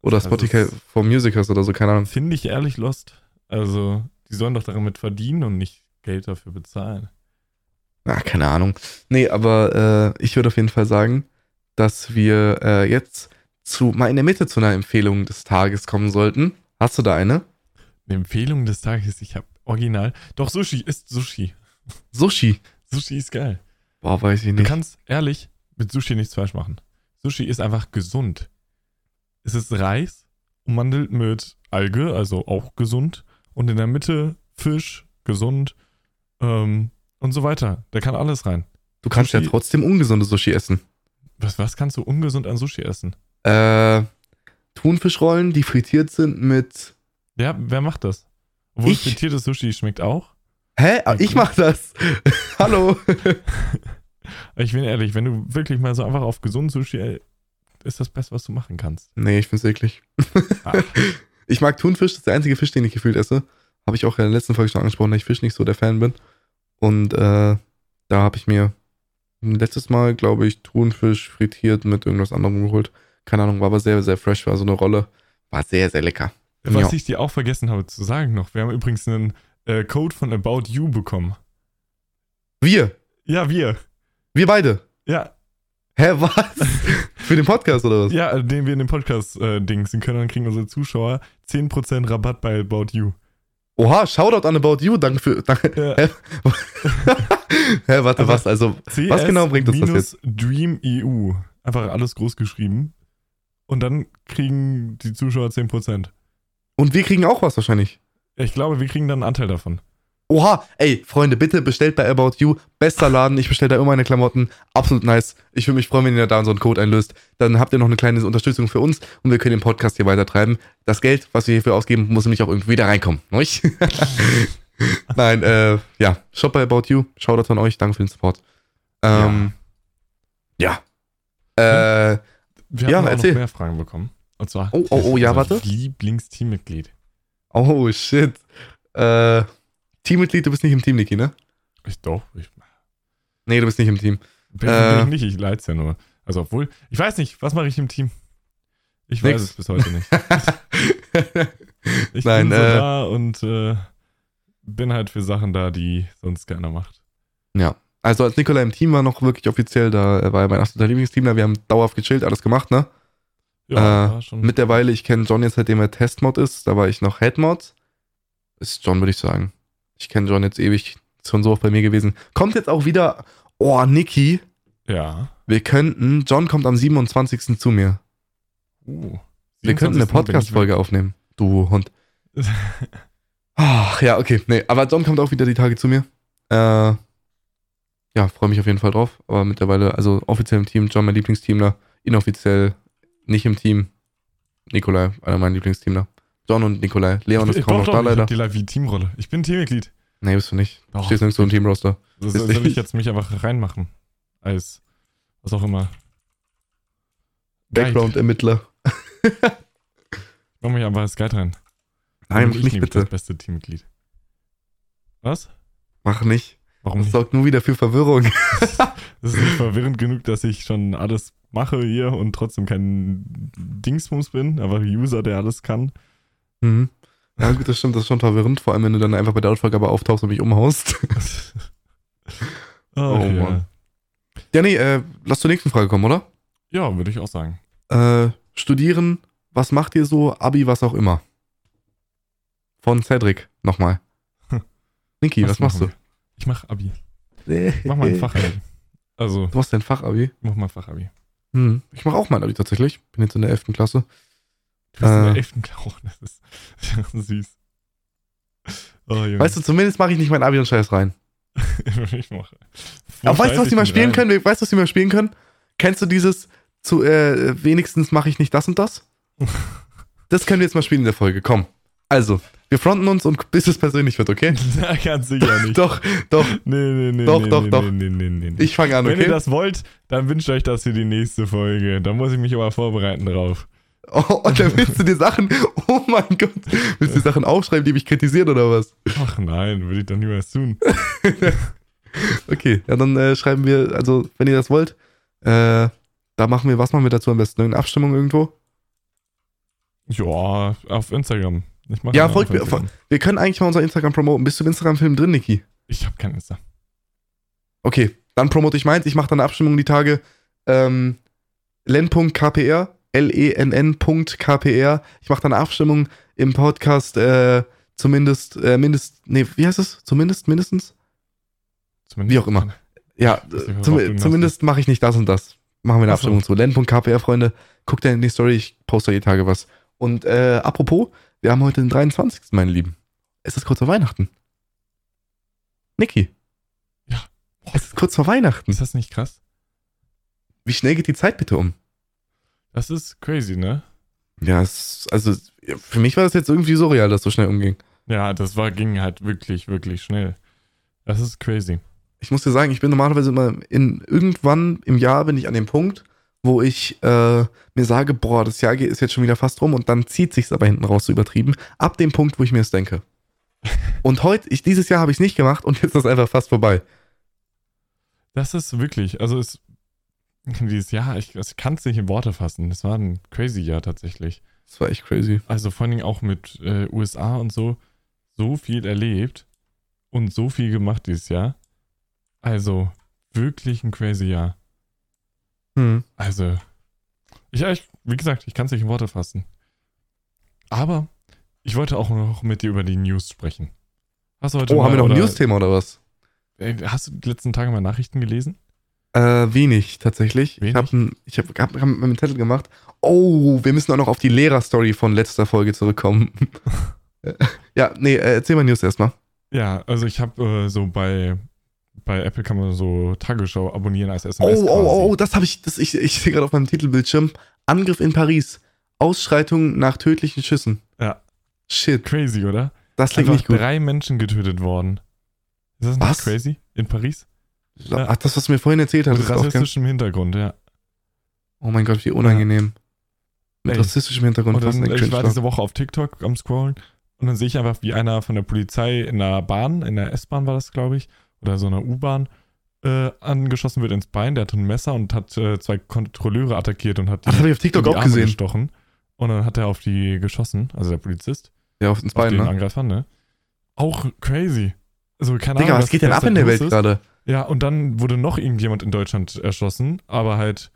Oder Also Spotify for Musicers oder so, keine Ahnung. Finde ich ehrlich lost. Also, die sollen doch damit verdienen und nicht Geld dafür bezahlen. Ah, keine Ahnung. Nee, aber äh, ich würde auf jeden Fall sagen, dass wir äh, jetzt zu mal in der Mitte zu einer Empfehlung des Tages kommen sollten. Hast du da eine? Eine Empfehlung des Tages, ich habe original. Doch, Sushi ist Sushi. Sushi. Sushi ist geil. Boah, weiß ich Du nicht. kannst ehrlich mit Sushi nichts falsch machen. Sushi ist einfach gesund. Es ist Reis ummantelt mit Alge, also auch gesund. Und in der Mitte Fisch, gesund ähm, und so weiter. Da kann alles rein. Du kannst ja Sushi- trotzdem ungesunde Sushi essen. Was, was kannst du ungesund an Sushi essen? Äh, Thunfischrollen, die frittiert sind mit. Ja, wer macht das? Obwohl Ich. frittiertes Sushi schmeckt auch. Hä? Ah, Ich mach das. Hallo. Ich bin ehrlich, wenn du wirklich mal so einfach auf gesund Sushi, ey, ist das Beste, was du machen kannst. nee, ich find's eklig. Ah. Ich mag Thunfisch, das ist der einzige Fisch, den ich gefühlt esse. Habe ich auch in der letzten Folge schon angesprochen, dass ich Fisch nicht so der Fan bin. Und äh, da habe ich mir letztes Mal, glaube ich, Thunfisch frittiert mit irgendwas anderem geholt. Keine Ahnung, war aber sehr, sehr fresh, war so eine Rolle. War sehr, sehr lecker. Was Ja. ich dir auch vergessen habe zu sagen noch, wir haben übrigens einen äh, Code von About You bekommen. Wir, Ja, wir. wir beide. Ja, Hä, was? Für den Podcast oder was? ja, äh, den wir in dem Podcast äh, können, dann kriegen unsere Zuschauer 10% Rabatt bei About You. Oha, Shoutout an About You, danke für. Danke. Ja. Hä? Hä, warte, Aber- was? Also, Was genau bringt uns das jetzt? Dream EU. Einfach alles groß geschrieben. Und dann kriegen die Zuschauer 10%. und wir kriegen auch was wahrscheinlich. Ich glaube, wir kriegen dann einen Anteil davon. Oha, ey, Freunde, bitte bestellt bei About You. Bester Laden, ich bestelle da immer meine Klamotten. Absolut nice. Ich würde mich freuen, wenn ihr da so einen Code einlöst. Dann habt ihr noch eine kleine Unterstützung für uns und wir können den Podcast hier weiter treiben. Das Geld, was wir hierfür ausgeben, muss nämlich auch irgendwie wieder reinkommen. Nicht? Nein, äh, ja, Shop bei About You. Shoutout an euch, danke für den Support. Ähm, ja. Äh, Wir Ja, haben auch erzähl. noch mehr Fragen bekommen. Und zwar Oh, oh, oh, ja, warte. Lieblingsteammitglied. oh, shit. Äh, Teammitglied, du bist nicht im Team, Niki, ne? Ich doch, ich Nee, du bist nicht im Team. bin, Äh. bin ich nicht, ich leid's ja nur. Also obwohl, ich weiß nicht, was mache ich im Team? Ich weiß Nix. es bis heute nicht. Ich Nein, bin so äh. da und äh, bin halt für Sachen da, die sonst keiner macht. Ja. Also als Nikola im Team war noch wirklich offiziell, da war er mein absoluter Lieblingsteamler. Wir haben dauerhaft gechillt, alles gemacht, ne? Ja, Äh, schon. Mittlerweile, ich kenne John jetzt, seitdem er Testmod ist. Da war ich noch Headmod. Ist John, würde ich sagen. Ich kenne John jetzt ewig. Ist schon so oft bei mir gewesen. Kommt jetzt auch wieder. Oh, Niki. ja. Wir könnten. John kommt am 27. zu mir. Uh, Wir könnten 27. bin eine Podcast-Folge aufnehmen. Du Hund. Ach, ja, okay. Nee, aber John kommt auch wieder die Tage zu mir. Äh, ja, freue mich auf jeden Fall drauf. Aber mittlerweile, also offiziell im Team, John mein Lieblingsteamler. Inoffiziell nicht im Team. Nikolai, einer meiner Lieblingsteamler. John und Nikolai. Leon ist Ich- kaum doch, noch da ich leider. hab die wie Teamrolle. Ich bin Teammitglied. Nee, bist du nicht. Du Doch. stehst nirgends so im Teamroster. So, soll soll ich jetzt mich einfach reinmachen? Als was auch immer. Background-Ermittler. Mach mich einfach als Guide rein. Nein, mach bin ich nicht bitte. Das beste Teammitglied. Was? Mach nicht. Warum Das nicht? sorgt nur wieder für Verwirrung. Das ist nicht verwirrend genug, dass ich schon alles mache hier und trotzdem kein Dingsbums bin, aber User, der alles kann. Mhm. Ja, gut, das stimmt, das ist schon verwirrend. Vor allem, wenn du dann einfach bei der Ausfrage auftauchst und mich umhaust. oh, ja. Mann. ja, nee, äh, lass zur nächsten Frage kommen, oder? ja, würde ich auch sagen. Äh, studieren, was macht ihr so? Abi, was auch immer. Von Cedric, nochmal. Niki, was, machst machen wir? Ich mach Abi. du? Ich mach mein Fachabi. Also, Du machst dein Fachabi? ich mach mein Fachabi. Hm. Ich mach auch mein Abi tatsächlich. Bin jetzt in der 11. Klasse. Du bist in der Äh. 11. Klasse. Das ist süß. Oh. Weißt du, zumindest mache ich nicht mein Abi und Scheiß rein. ich mache. Aber weißt du, was die mal spielen können? Weißt du, was die mal spielen können? Kennst du dieses zu, äh, wenigstens mache ich nicht das und das? Das können wir jetzt mal spielen in der Folge. Komm. Also, Wir fronten uns und bis es persönlich wird, okay? Na, ganz sicher nicht. doch, doch. Nee, nee, nee. Doch, nee, doch, nee, doch. Nee, nee, nee, nee. Ich fange an, Wenn ihr okay? das wollt, dann wünscht euch das für die nächste Folge. Da muss ich mich aber vorbereiten drauf. Oh, und dann willst du dir Sachen, oh mein Gott, willst du dir Sachen aufschreiben, die mich kritisieren oder was? Ach nein, würde ich doch niemals tun. Okay, ja, dann äh, schreiben wir, also, wenn ihr das wollt, äh, da machen wir, was machen wir dazu am besten? Eine Abstimmung irgendwo? Ja, auf Instagram. Ich mach Ja, folgt mir-. Wir können eigentlich mal unser Instagram promoten. Bist du im Instagram-Film drin, Niki? Ich habe kein Insta. Okay, dann promote ich meins. Ich mache dann eine Abstimmung die Tage. Ähm, len.kpr, L-E-N-N.kpr. Ich mache dann eine Abstimmung im Podcast, äh, zumindest, äh, mindest, nee, wie heißt es? Zumindest, mindestens? Zumindest Wie auch immer. Ja, äh, zum, zumindest mache ich nicht das und das. Machen wir eine Ach so. Abstimmung zu. Len.kpr, Freunde. Guckt in die Story, ich poste die Tage was. Und äh, apropos, wir haben heute den 23. meine Lieben. Es ist kurz vor Weihnachten. Niki. Ja. Es ist kurz vor Weihnachten. Ist das nicht krass? Wie schnell geht die Zeit bitte um? Das ist crazy, ne? Ja, es, also für mich war das jetzt irgendwie surreal, dass so schnell umging. Ja, das war, ging halt wirklich, wirklich schnell. Das ist crazy. Ich muss dir sagen, ich bin normalerweise immer in irgendwann im Jahr bin ich an dem Punkt, wo ich äh, mir sage, boah, das Jahr geht- ist jetzt schon wieder fast rum und dann zieht sich's aber hinten raus so übertrieben. Ab dem Punkt, wo ich mir es denke. Und heute, ich, dieses Jahr habe ich es nicht gemacht und jetzt ist das einfach fast vorbei. Das ist wirklich, also es, dieses Jahr, ich, ich kann es nicht in Worte fassen. Es war ein crazy Jahr tatsächlich. Das war echt crazy. Also vor allen Dingen auch mit äh, USA und so, so viel erlebt und so viel gemacht dieses Jahr. Also wirklich ein crazy Jahr. Hm. Also, ich, ich wie gesagt, ich kann es nicht in Worte fassen. Aber ich wollte auch noch mit dir über die News sprechen. Hast du heute Oh, haben wir noch ein News-Thema oder was? Ey, Hast du die letzten Tage mal Nachrichten gelesen? Äh, wenig tatsächlich. Wenig? Ich habe ich hab, hab, hab einen Zettel gemacht. Oh, wir müssen auch noch auf die Lehrer-Story von letzter Folge zurückkommen. ja, nee, äh, erzähl mal News erstmal. Ja, also ich habe äh, so bei, bei Apple kann man so Tagesschau abonnieren als Oh, SMS. oh, quasi. oh, oh, das habe ich, das, ich, ich sehe gerade auf meinem Titelbildschirm. Angriff in Paris. Ausschreitung nach tödlichen Schüssen. Ja. Shit, Crazy, oder? das klingt Einfach nicht gut. drei Menschen getötet worden. Ist das nicht Was? crazy? In Paris? Ja. Ach, das, was du mir vorhin erzählt hast, Mit ist ganz, rassistischem Hintergrund, ja. Oh mein Gott, wie unangenehm. Mit Ey. rassistischem Hintergrund. Und dann, ich war Cringe diese Woche auf TikTok am Scrollen und dann sehe ich einfach, wie einer von der Polizei in der Bahn, in der S-Bahn war das, glaube ich, oder so einer U-Bahn, äh, angeschossen wird ins Bein. Der hatte ein Messer und hat äh, zwei Kontrolleure attackiert und hat die, Ach, das habe ich auf TikTok die auch Arme gesehen. gestochen. Und dann hat er auf die geschossen, also der Polizist, Ja, auf ins auf Bein, den ne? Angreifer, ne? Auch crazy. Also keine Digga, Ahnung. was geht denn ab in der Welt gerade? Ja, und dann wurde noch irgendjemand in Deutschland erschossen, aber halt,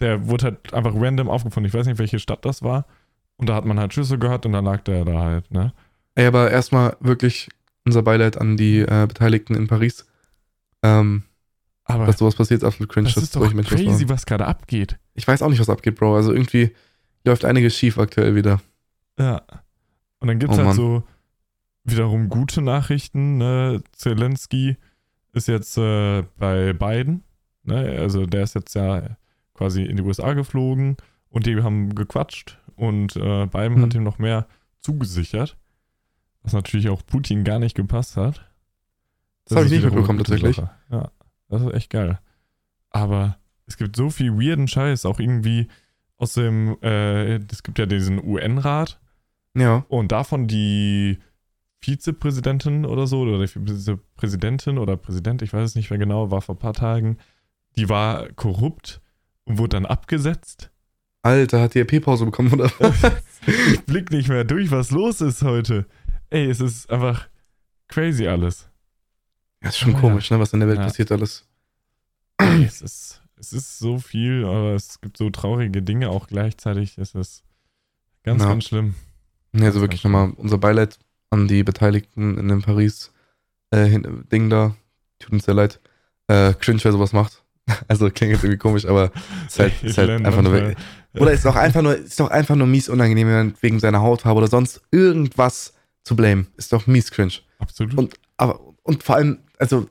der wurde halt einfach random aufgefunden. Ich weiß nicht, welche Stadt das war. Und da hat man halt Schüsse gehört und dann lag der da halt, ne? Ey, aber erstmal wirklich unser Beileid an die äh, Beteiligten in Paris. Ähm, Aber dass sowas passiert, ist absolut cringe. das dass ist doch was crazy, was gerade abgeht. Ich weiß auch nicht, was abgeht, Bro. Also irgendwie läuft einiges schief aktuell wieder. Ja. Und dann gibt's Oh halt Mann. so wiederum gute Nachrichten. Ne? Zelensky ist jetzt äh, bei Biden. Ne? Also der ist jetzt ja quasi in die USA geflogen und die haben gequatscht und äh, Biden Hm. hat ihm noch mehr zugesichert. Was natürlich auch Putin gar nicht gepasst hat. Das hab ich ist nicht mitbekommen, tatsächlich. Sache. Ja, das ist echt geil. Aber es gibt so viel weirden Scheiß, auch irgendwie aus dem, äh, es gibt ja diesen UN-Rat Ja. und davon die Vizepräsidentin oder so, oder die Vizepräsidentin oder Präsident, ich weiß es nicht mehr genau, war vor ein paar Tagen, die war korrupt und wurde dann abgesetzt. Alter, hat die RP-Pause bekommen, oder was? Ich blick nicht mehr durch, was los ist heute. Ey, es ist einfach crazy alles. Ja, ist schon ja. komisch, ne, was in der Welt Ja. passiert alles. Ey, es ist, es ist so viel, aber es gibt so traurige Dinge auch gleichzeitig. Es ist ganz, Ja. ganz schlimm. Ja, also wirklich nochmal unser Beileid an die Beteiligten in dem Paris äh, da. Tut uns sehr leid. Äh, cringe, wer sowas macht. Also klingt jetzt irgendwie komisch, aber ist halt, Ich ist halt einfach nur. manchmal- Oder ist doch einfach nur, ist doch einfach nur mies unangenehm, wenn man wegen seiner Hautfarbe oder sonst irgendwas zu blamen. Ist doch mies cringe. Absolut. Und, aber, und vor allem, also,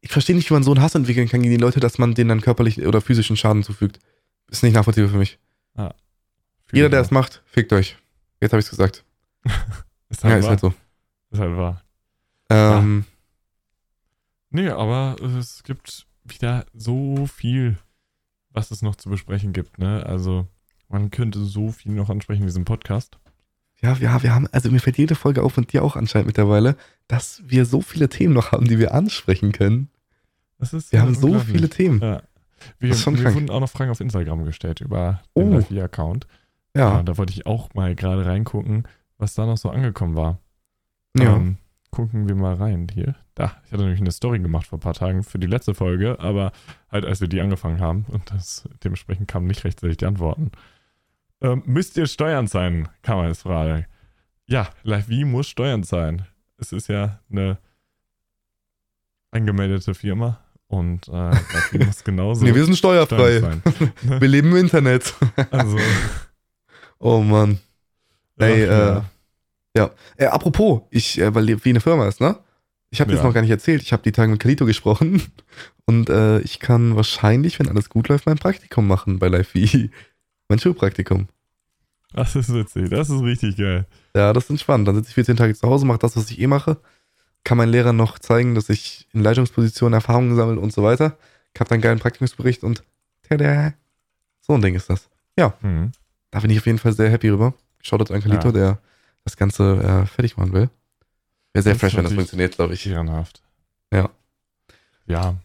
ich verstehe nicht, wie man so einen Hass entwickeln kann gegen die Leute, dass man denen dann körperlich oder physischen Schaden zufügt. Ist nicht nachvollziehbar für mich. Jeder, der es macht, fickt euch. Jetzt habe ich's gesagt. Ist Ja, halt ist wahr. halt so. Ist halt wahr. Ähm, Nee, aber es gibt wieder so viel, was es noch zu besprechen gibt, ne? Also, man könnte so viel noch ansprechen in diesem Podcast. ja, ja, wir haben, also mir fällt jede Folge auf und dir auch anscheinend mittlerweile, dass wir so viele Themen noch haben, die wir ansprechen können. Das ist Wir ja haben so viele Themen. Ja. Wir, ist wir krank. wurden auch noch Fragen auf Instagram gestellt über den Oh. Live-account. Ja. Ja, da wollte ich auch mal gerade reingucken, was da noch so angekommen war. ja. Ähm, gucken wir mal rein hier. Da, ich hatte nämlich eine Story gemacht vor ein paar Tagen für die letzte Folge, aber halt als wir die angefangen haben und das dementsprechend kamen nicht rechtzeitig die Antworten. Ähm, müsst ihr Steuern zahlen? Kann man jetzt fragen. Ja, Live wie muss Steuern zahlen? Es ist ja eine angemeldete Firma und äh, Live wie muss genauso nee, wir sind steuerfrei. Wir leben im Internet. Also, Oh Mann. Ey, ach, ja. Äh, apropos, ich, äh, weil wie eine Firma ist, ne? Ich habe Ja. jetzt noch gar nicht erzählt. Ich habe die Tage mit Kalito gesprochen und äh, ich kann wahrscheinlich, wenn alles gut läuft, mein Praktikum machen bei LiveVi. Mein Schulpraktikum. das ist witzig, das ist richtig geil. Ja, das ist entspannt. Dann sitze ich 14 Tage zu Hause, mache das, was ich eh mache. Kann meinen Lehrern noch zeigen, dass ich in Leitungspositionen Erfahrungen gesammelt und so weiter. Ich habe dann einen geilen Praktikumsbericht und tada. So ein Ding ist das. Mhm. Da bin ich auf jeden Fall sehr happy rüber. Shoutout an Kalito, Ja. der das Ganze äh, fertig machen will. Wäre sehr Das fresh, wenn das funktioniert, glaube ich. Ehrenhaft. Ja. Ja.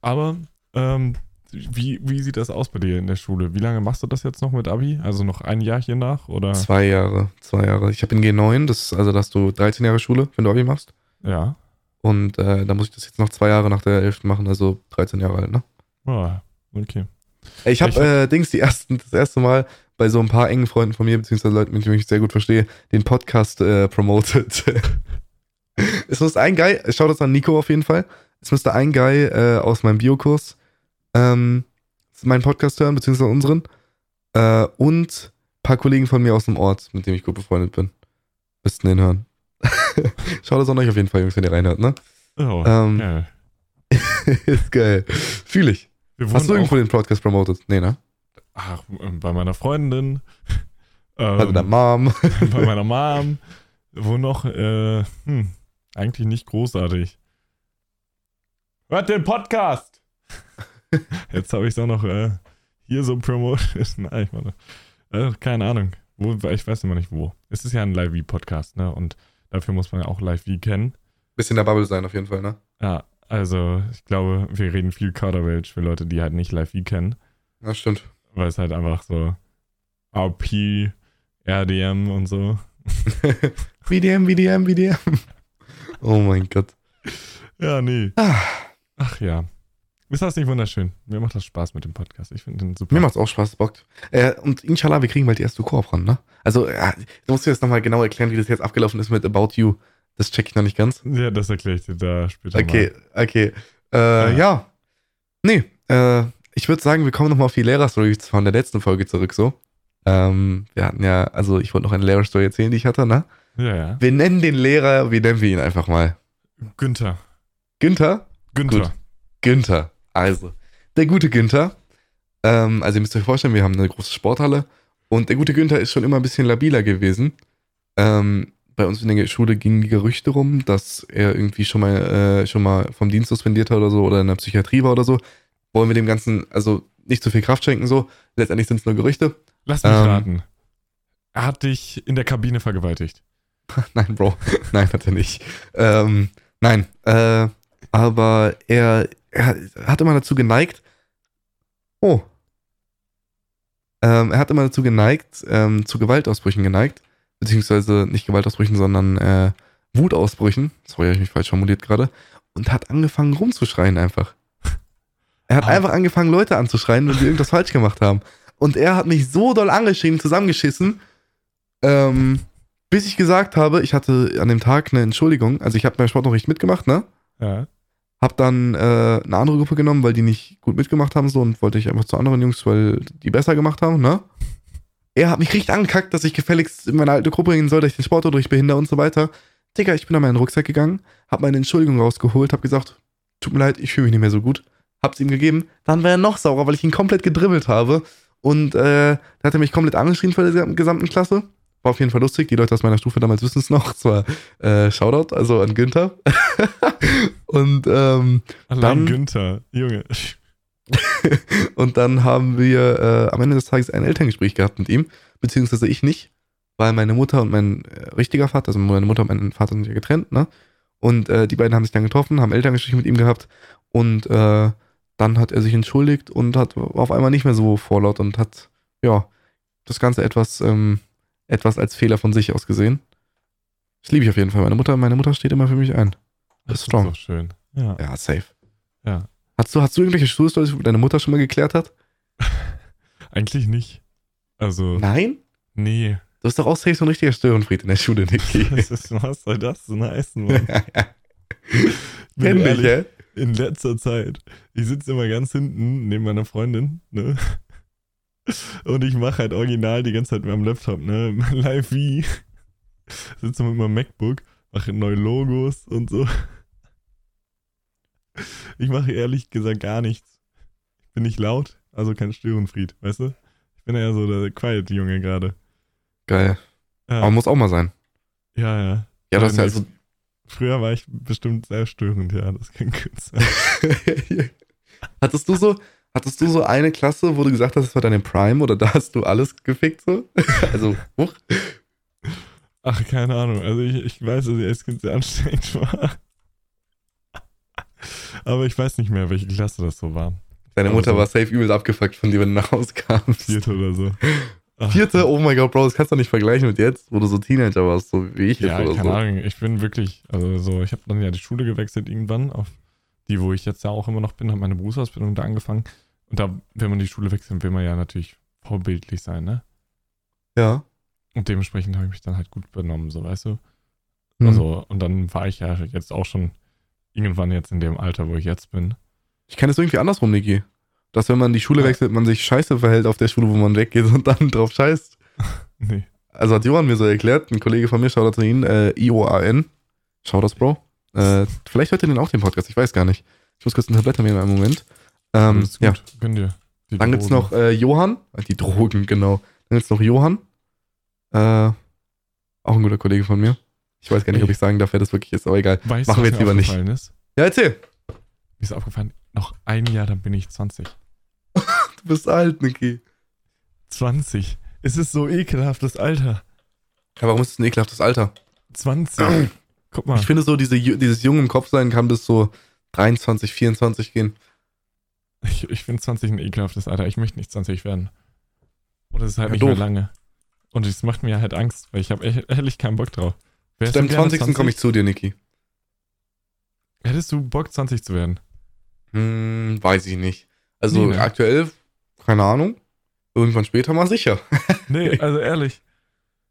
Aber, ähm, wie, wie sieht das aus bei dir in der Schule? Wie lange machst du das jetzt noch mit Abi? Also noch ein Jahrchen nach? Oder? Zwei Jahre, zwei Jahre. Ich habe in G9, das ist, also hast du 13 Jahre Schule, wenn du Abi machst. Ja. Und äh, da muss ich das jetzt noch zwei Jahre nach der 11. machen, also 13 Jahre alt, ne? Ah, okay. Ich habe äh, Dings die ersten, das erste Mal bei so ein paar engen Freunden von mir, beziehungsweise Leuten, mit denen ich mich sehr gut verstehe, den Podcast äh, promoted. es muss ein Guy, schaut das an Nico auf jeden Fall. Es müsste ein Guy äh, aus meinem Biokurs ähm, meinen Podcast hören, beziehungsweise unseren. Äh, und ein paar Kollegen von mir aus dem Ort, mit dem ich gut befreundet bin. Müssten den hören. schaut das an euch auf jeden Fall, Jungs, wenn ihr reinhört, ne? Oh, Ähm, geil. Ist geil. Fühl ich. Wir Hast du irgendwo den Podcast promoted? Nee, ne? Ach, ähm, bei meiner Freundin. Ähm, der Mom. bei meiner Mom. Wo noch, äh, hm, eigentlich nicht großartig. Hört den Podcast! Jetzt habe ich es auch noch äh, hier so promoted. Nein, ich meine, äh, keine Ahnung. Wo, ich weiß immer nicht wo. Es ist ja ein Live-V-Podcast, ne? Und dafür muss man ja auch Live-V kennen. Bisschen der Bubble sein auf jeden Fall, ne? Ja, also ich glaube, wir reden viel Kauderwelsch für Leute, die halt nicht Live-V kennen. Ja, stimmt. Weil es halt einfach so RP, RDM und so. VDM, VDM, VDM. Oh mein Gott. Ja, nee. Ah, Ach ja. Ist das nicht wunderschön? Mir macht das Spaß mit dem Podcast. Ich finde den super. mir macht's auch Spaß, bockt. Äh, und inshallah, wir kriegen bald die erste Koop ran, ne? Also, ja, du musst dir jetzt nochmal genau erklären, wie das jetzt abgelaufen ist mit About You. Das check ich noch nicht ganz. Ja, das erkläre ich dir da später Okay, okay. Äh, ja. Nee, äh, ich würde sagen, wir kommen nochmal auf die Lehrerstory von der letzten Folge zurück, so. Ähm, wir hatten ja, also ich wollte noch eine Lehrerstory erzählen, die ich hatte, ne? Ja, ja. Wir nennen den Lehrer, wie nennen wir ihn einfach mal? Günther. Günther? Günther. Gut. Günther. Also, der gute Günther. Ähm, also, ihr müsst euch vorstellen, wir haben eine große Sporthalle und der gute Günther ist schon immer ein bisschen labiler gewesen. Ähm, bei uns in der Schule gingen die Gerüchte rum, dass er irgendwie schon mal, äh, schon mal vom Dienst suspendiert hat oder so oder in der Psychiatrie war oder so. Wollen wir dem Ganzen also nicht zu viel Kraft schenken, so. Letztendlich sind es nur Gerüchte. Lass mich Ähm. raten. Er hat dich in der Kabine vergewaltigt. nein, Bro. nein, hat er nicht. Ähm, nein, äh, aber er, er hat immer dazu geneigt. Oh. Ähm, er hat immer dazu geneigt, ähm, zu Gewaltausbrüchen geneigt. Beziehungsweise nicht Gewaltausbrüchen, sondern äh, Wutausbrüchen. Sorry, habe ich mich falsch formuliert gerade. Und hat angefangen rumzuschreien einfach. Er hat Ah. einfach angefangen, Leute anzuschreien, wenn sie irgendwas falsch gemacht haben. Und er hat mich so doll angeschrien, zusammengeschissen, ähm, bis ich gesagt habe, ich hatte an dem Tag eine Entschuldigung. Also ich habe beim Sport noch nicht mitgemacht, ne? Ja. Hab dann äh, eine andere Gruppe genommen, weil die nicht gut mitgemacht haben so und wollte ich einfach zu anderen Jungs, weil die besser gemacht haben, ne? Er hat mich richtig angekackt, dass ich gefälligst in meine alte Gruppe gehen soll, dass ich den Sportunterricht behindere und so weiter. Digga, ich bin an meinen Rucksack gegangen, hab meine Entschuldigung rausgeholt, hab gesagt, tut mir leid, ich fühle mich nicht mehr so gut. Hab's ihm gegeben. Dann war er noch saurer, weil ich ihn komplett gedribbelt habe. Und äh, da hat er mich komplett angeschrien vor der gesamten Klasse. War auf jeden Fall lustig. Die Leute aus meiner Stufe damals wissen es noch. Zwar äh, Shoutout, also an Günther. und ähm, Allein Dann- Günther, Junge. Und dann haben wir äh, am Ende des Tages ein Elterngespräch gehabt mit ihm, beziehungsweise ich nicht, weil meine Mutter und mein äh, richtiger Vater, also meine Mutter und mein Vater sind ja getrennt, ne? Und äh, die beiden haben sich dann getroffen, haben Elterngespräch mit ihm gehabt und äh, dann hat er sich entschuldigt und hat auf einmal nicht mehr so vorlaut und hat, ja, das Ganze etwas, ähm, etwas als Fehler von sich aus gesehen. Das liebe ich auf jeden Fall. Meine Mutter, meine Mutter steht immer für mich ein. Das ist strong. so schön. Ja. Ja, safe. Ja. Hast du, hast du irgendwelche Schulstories, wo deine Mutter schon mal geklärt hat? Eigentlich nicht. Also, Nein? nee. Du bist doch auch safe so ein richtiger Störenfried in der Schule, Niki. Was, ist, was soll das denn heißen, Mann? Ich bin In letzter Zeit, ich sitze immer ganz hinten neben meiner Freundin, ne? Und ich mache halt original die ganze Zeit mit meinem Laptop, ne? Live wie. Sitze mit meinem MacBook, mache neue Logos und so. Ich mache ehrlich gesagt gar nichts. Ich bin nicht laut, also kein Störenfried, weißt du? Ich bin eher so der Quiet-Junge gerade. Geil. Ja, Aber muss auch mal sein. ja, ja. Ja, das ist ja also. Früher war ich bestimmt sehr störend, ja, das kann gut sein. hattest du so, hattest du so eine Klasse, wo du gesagt hast, das war deine Prime oder da hast du alles gefickt so? also, huch. Ach, keine Ahnung. Also ich, ich weiß, dass ich als Kind sehr anstrengend war. Aber ich weiß nicht mehr, welche Klasse das so war. Deine Mutter so- war safe übel abgefuckt von dir, wenn du nach Hause kamst. Vierte oder so. Vierte, oh mein Gott, Bro, das kannst du nicht vergleichen mit jetzt, wo du so Teenager warst, so wie ich Ja, jetzt oder keine so. Ahnung. Ich bin wirklich, also so, ich habe dann ja die Schule gewechselt irgendwann auf die, wo ich jetzt ja auch immer noch bin, habe meine Berufsausbildung da angefangen. Und da, wenn man die Schule wechselt, will man ja natürlich vorbildlich sein, ne? Ja. Und dementsprechend habe ich mich dann halt gut benommen, so weißt du. Hm. Also, und dann war ich ja jetzt auch schon irgendwann jetzt in dem Alter, wo ich jetzt bin. Ich kenne es irgendwie andersrum, Niki. Dass wenn man die Schule wechselt, man sich scheiße verhält auf der Schule, wo man weggeht und dann drauf scheißt. Nee. Also hat Johann mir so erklärt, ein Kollege von mir, schaut zu ihn, äh, IOAN. Schau das, Bro. Äh, vielleicht hört ihr den auch den Podcast, ich weiß gar nicht. Ich muss kurz ein Tablett nehmen in einem Moment. Ähm, ja. gut, gönn dir. Die Dann gibt's Drogen. noch äh, Johann, äh, die Drogen, genau. Dann gibt's noch Johann. Äh, auch ein guter Kollege von mir. Ich weiß gar nicht, Ey. ob ich sagen darf, wer das wirklich ist, aber egal. Weißt machen du, wir jetzt mir lieber nicht. Ist? Ja, erzähl. Mir ist aufgefallen, noch ein Jahr, dann bin ich 20. Du bist alt, Niki. 20. Es ist so ekelhaftes Alter. Ja, warum ist das ein ekelhaftes Alter? 20. Guck mal. Ich finde so, diese, dieses Jung im Kopf sein kann bis so 23, 24 gehen. Ich, ich finde 20 ein ekelhaftes Alter. Ich möchte nicht 20 werden. Oder es ist halt Ja, nicht doof. mehr lange. Und es macht mir halt Angst, weil ich habe ehrlich keinen Bock drauf. Zu Wärst deinem du gerne 20. komme ich zu dir, Niki. Hättest du Bock, 20 zu werden? Hm, weiß ich nicht. Also Nee, ne? aktuell, keine Ahnung. Irgendwann später mal sicher. Nee, also ehrlich.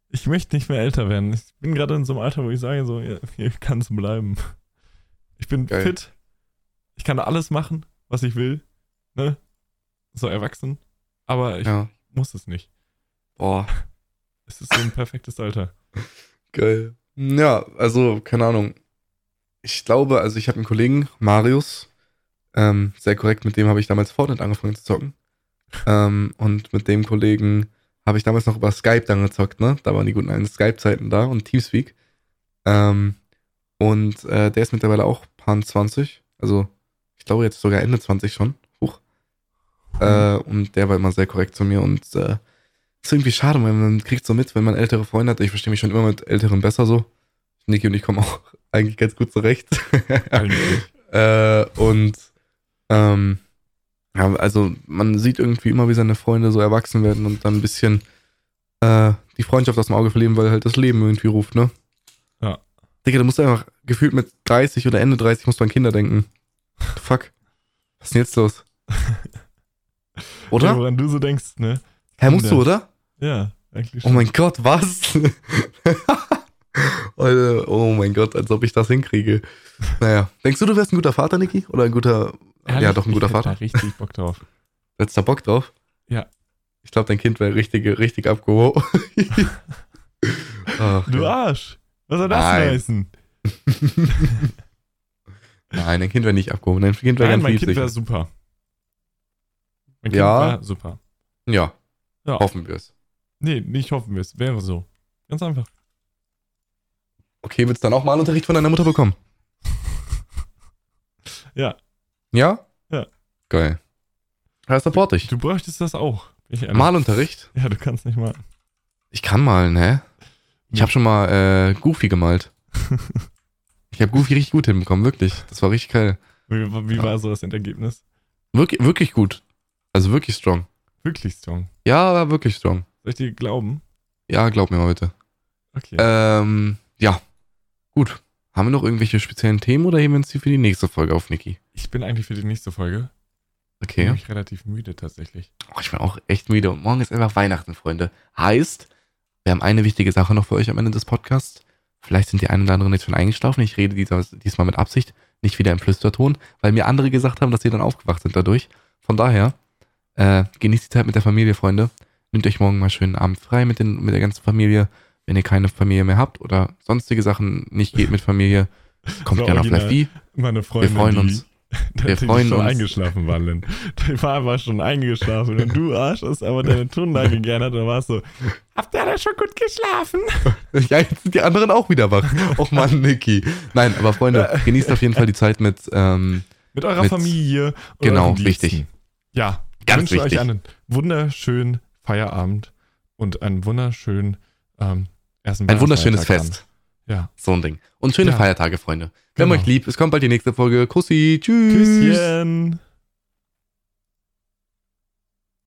Ich möchte nicht mehr älter werden. Ich bin gerade in so einem Alter, wo ich sage, so, hier kann es bleiben. Ich bin Geil. fit. Ich kann alles machen, was ich will. Ne? So erwachsen. Aber ich Ja. muss es nicht. Boah, Es ist so ein perfektes Alter. geil. Ja, also, keine Ahnung. Ich glaube, also ich habe einen Kollegen, Marius, ähm, sehr korrekt, mit dem habe ich damals Fortnite angefangen zu zocken. Ähm, und mit dem Kollegen habe ich damals noch über Skype dann gezockt, ne? Da waren die guten alten Skype-Zeiten da und Teamspeak. Ähm, und äh, der ist mittlerweile auch Pan 20. Also, ich glaube jetzt sogar Ende 20 schon. Huch. Äh, und der war immer sehr korrekt zu mir und äh, ist irgendwie schade, weil man kriegt so mit, wenn man ältere Freunde hat. Ich verstehe mich schon immer mit Älteren besser so. Niki und ich kommen auch eigentlich ganz gut zurecht. Äh, und ähm, ja, also man sieht irgendwie immer, wie seine Freunde so erwachsen werden und dann ein bisschen äh, die Freundschaft aus dem Auge verlieren, weil halt das Leben irgendwie ruft, ne? Ja. Digga, du musst einfach gefühlt mit 30 oder Ende 30 musst du an Kinder denken. Fuck. Was ist denn jetzt los? Ja, Oder? woran du so denkst, ne? Hä, musst du, oder? Ja, eigentlich Oh mein Gott, was? Oh mein Gott, als ob ich das hinkriege. Naja, denkst du, du wärst ein guter Vater, Niki? Oder ein guter, Ehrlich, ja, doch ein guter ich Vater? da richtig Bock drauf. Hättest du da Bock drauf? Ja. Ich glaube, dein Kind wäre richtig, richtig abgehoben. Du ja. Arsch! Was soll das Nein. heißen? Nein, dein Kind wäre nicht abgehoben. Dein Kind wäre ganz mein Kind wäre super. Mein Kind Ja. wäre super. Ja, Ja. hoffen wir es. Nee, nicht hoffen wir es. Wäre so. Ganz einfach. Okay, willst du dann auch Malunterricht von deiner Mutter bekommen? Ja. Ja? Ja. Geil. Ja, support ich. Du bräuchtest das auch. Malunterricht? Ja, du kannst nicht mal. Ich kann malen, hä? Ich Ja. habe schon mal äh, Goofy gemalt. ich habe Goofy richtig gut hinbekommen, wirklich. Das war richtig geil. Wie, wie war so das Endergebnis? Wirklich, wirklich gut. Also wirklich strong. Wirklich strong. Ja, war wirklich strong. Soll ich dir glauben? Ja, glaub mir heute. Okay. Ähm, ja. Gut. Haben wir noch irgendwelche speziellen Themen oder heben wir uns die für die nächste Folge auf, Niki? ich bin eigentlich für die nächste Folge. Okay. Bin ich relativ müde tatsächlich. Oh, ich bin auch echt müde und morgen ist einfach Weihnachten, Freunde. Heißt, wir haben eine wichtige Sache noch für euch am Ende des Podcasts. Vielleicht sind die einen oder anderen jetzt schon eingeschlafen. Ich rede diesmal mit Absicht, nicht wieder im Flüsterton, weil mir andere gesagt haben, dass sie dann aufgewacht sind dadurch. Von daher, äh, genießt die Zeit mit der Familie, Freunde. Nehmt euch morgen mal schönen Abend frei mit, den, mit der ganzen Familie. Wenn ihr keine Familie mehr habt oder sonstige Sachen nicht geht mit Familie, kommt So gerne auf. Live Meine Wir Freundin, freuen die, uns. die Wir ist freuen schon uns. eingeschlafen war, Lynn. Die war aber schon eingeschlafen und du Arsch hast aber deine Tonlage geändert und warst so, habt ihr da schon gut geschlafen? Ja, jetzt sind die anderen auch wieder wach. Och Mann, Niki. Nein, aber Freunde, genießt auf jeden Fall die Zeit mit, ähm, Mit eurer Mit- Familie. Genau, wichtig. Ja, Ganz wünsche wichtig. euch einen wunderschönen Feierabend und einen wunderschönen ähm, ein wunderschönes Fest. an. Ja. So ein Ding. Und schöne Ja. Feiertage, Freunde. Wir haben Genau. euch lieb. Es kommt bald die nächste Folge. Kussi. Tschüss. Küsschen.